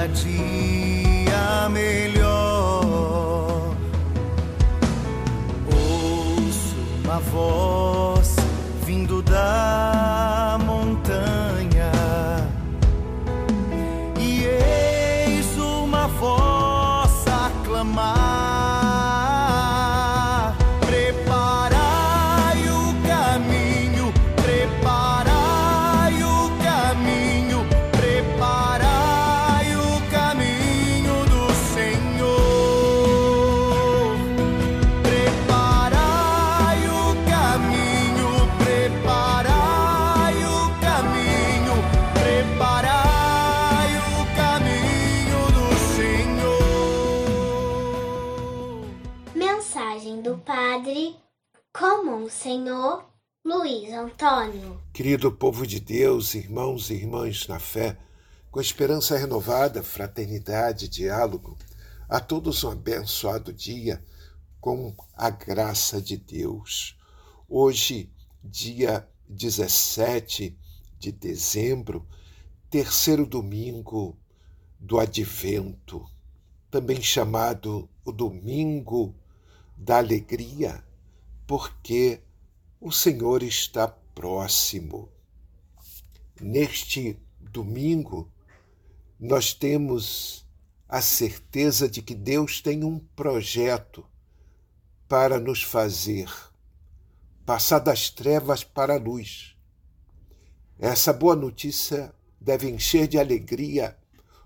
cada dia melhor. Ouço uma voz do Padre Comum Senhor Luiz Antônio. Querido povo de Deus, irmãos e irmãs na fé, com esperança renovada, fraternidade, diálogo, a todos um abençoado dia com a graça de Deus. Hoje, dia 17 de dezembro, terceiro domingo do Advento, também chamado o Domingo da Alegria, porque o Senhor está próximo. Neste domingo, nós temos a certeza de que Deus tem um projeto para nos fazer passar das trevas para a luz. Essa boa notícia deve encher de alegria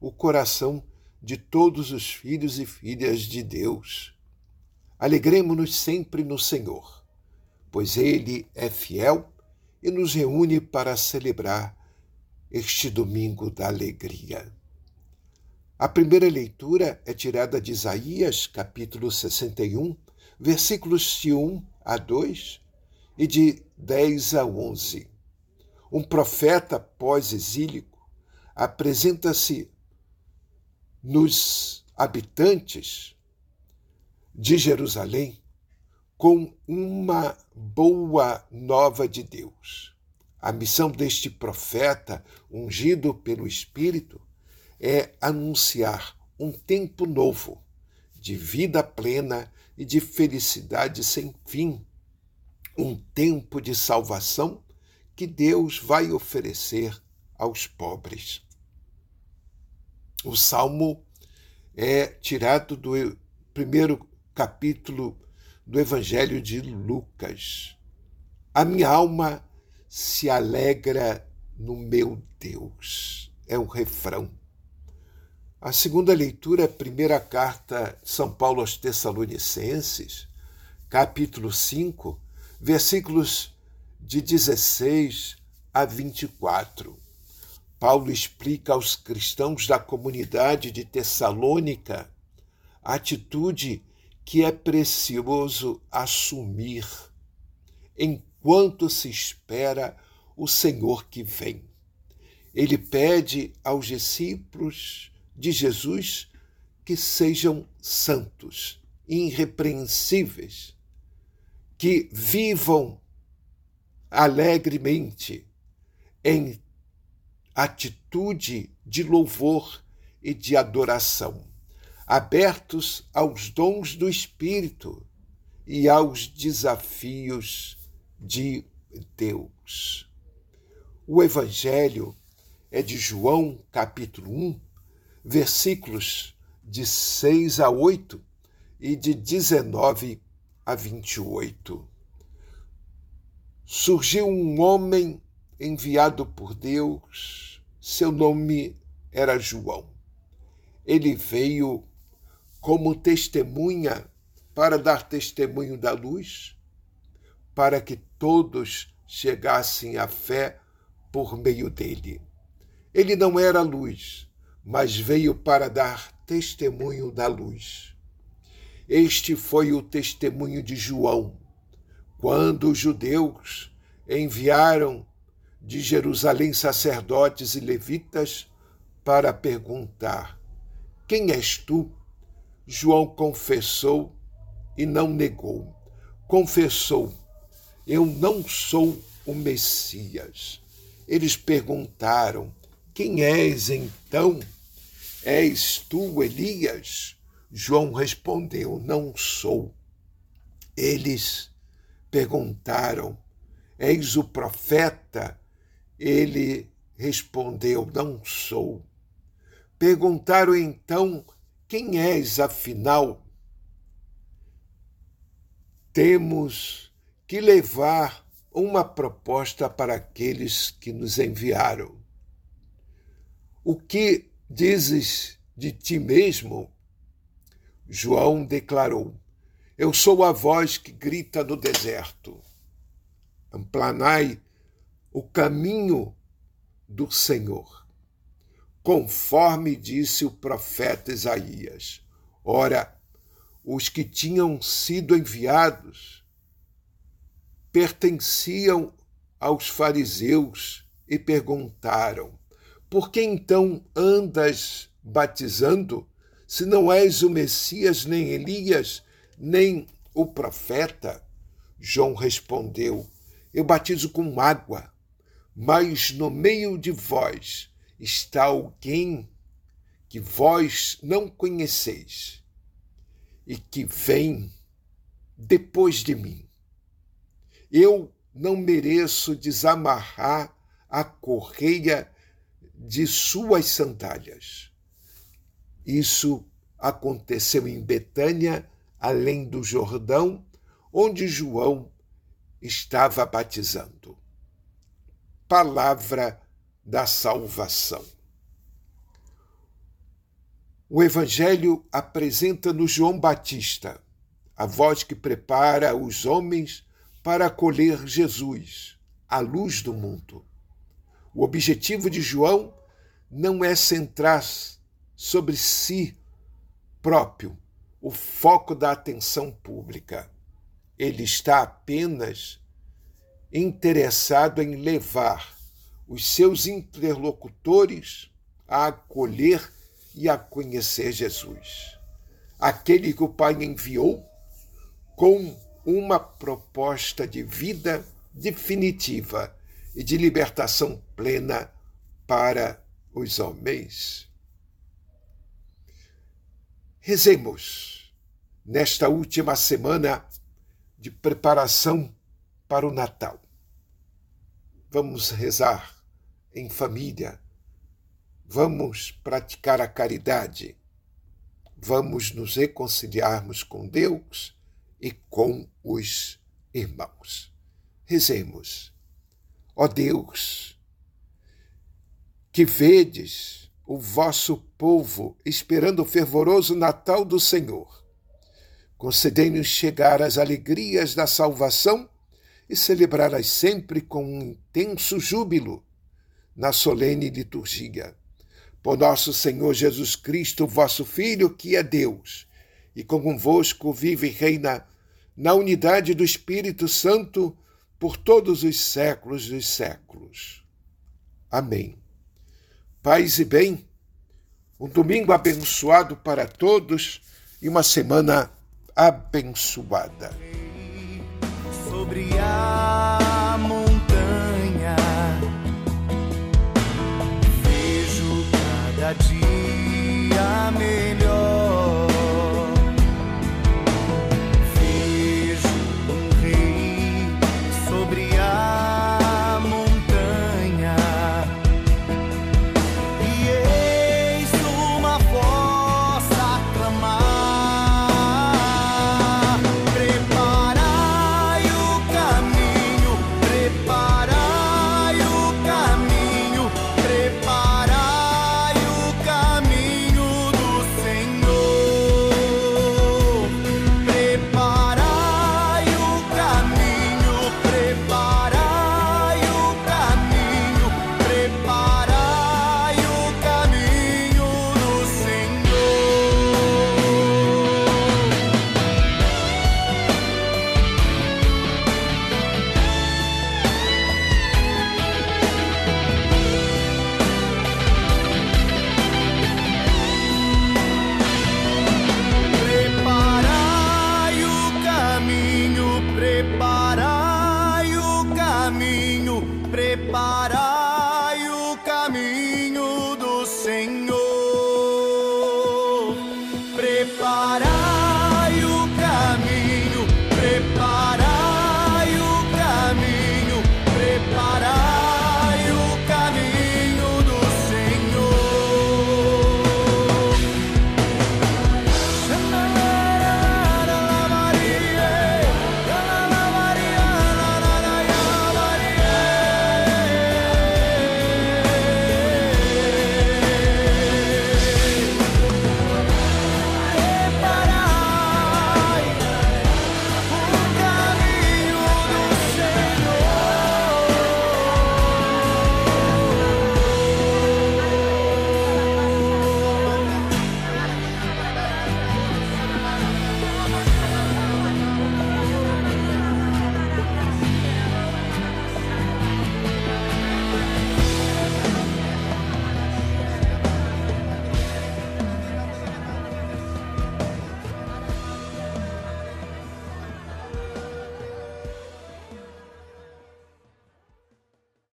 o coração de todos os filhos e filhas de Deus. Alegremos-nos sempre no Senhor, pois Ele é fiel e nos reúne para celebrar este domingo da alegria. A primeira leitura é tirada de Isaías, capítulo 61, versículos de 1 a 2 e de 10 a 11. Um profeta pós-exílico apresenta-se nos habitantes de Jerusalém com uma boa nova de Deus. A missão deste profeta, ungido pelo Espírito, é anunciar um tempo novo, de vida plena e de felicidade sem fim. Um tempo de salvação que Deus vai oferecer aos pobres. O salmo é tirado do primeiro capítulo do Evangelho de Lucas. A minha alma se alegra no meu Deus. É o refrão. A segunda leitura é a primeira carta São Paulo aos Tessalonicenses, capítulo 5, versículos de 16 a 24. Paulo explica aos cristãos da comunidade de Tessalônica a atitude que é precioso assumir enquanto se espera o Senhor que vem. Ele pede aos discípulos de Jesus que sejam santos, irrepreensíveis, que vivam alegremente em atitude de louvor e de adoração, abertos aos dons do Espírito e aos desafios de Deus. O Evangelho é de João, capítulo 1, versículos de 6 a 8 e de 19 a 28. Surgiu um homem enviado por Deus, seu nome era João. Ele veio como testemunha para dar testemunho da luz, para que todos chegassem à fé por meio dele. Ele não era luz, mas veio para dar testemunho da luz. Este foi o testemunho de João, quando os judeus enviaram de Jerusalém sacerdotes e levitas para perguntar: Quem és tu? João confessou e não negou: confessou: Eu não sou o Messias. Eles perguntaram: Quem és então? És tu Elias? João respondeu: Não sou. Eles perguntaram: És o profeta? Ele respondeu: Não sou. Perguntaram então: Quem és afinal? Temos que levar uma proposta para aqueles que nos enviaram. O que dizes de ti mesmo? João declarou: Eu sou a voz que grita no deserto. Amplanai o caminho do Senhor, conforme disse o profeta Isaías. Ora, os que tinham sido enviados pertenciam aos fariseus e perguntaram: Por que então andas batizando, se não és o Messias, nem Elias, nem o profeta? João respondeu: Eu batizo com água, mas no meio de vós está alguém que vós não conheceis e que vem depois de mim. Eu não mereço desamarrar a correia de suas sandálias. Isso aconteceu em Betânia, além do Jordão, onde João estava batizando palavra da salvação. O Evangelho apresenta-nos João Batista, a voz que prepara os homens para acolher Jesus, a luz do mundo. O objetivo de João não é centrar sobre si próprio o foco da atenção pública. Ele está apenas interessado em levar os seus interlocutores a acolher e a conhecer Jesus, aquele que o Pai enviou com uma proposta de vida definitiva e de libertação plena para os homens. Rezemos nesta última semana de preparação para o Natal. Vamos rezar em família. Vamos praticar a caridade. Vamos nos reconciliarmos com Deus e com os irmãos. Rezemos. Ó Deus, que vedes o vosso povo esperando o fervoroso Natal do Senhor, concedei-nos chegar às alegrias da salvação e celebrá-las sempre com um intenso júbilo na solene liturgia. Por nosso Senhor Jesus Cristo, vosso Filho, que é Deus, e convosco vive e reina na unidade do Espírito Santo por todos os séculos dos séculos. Amém. Paz e bem, um domingo abençoado para todos e uma semana abençoada sobre a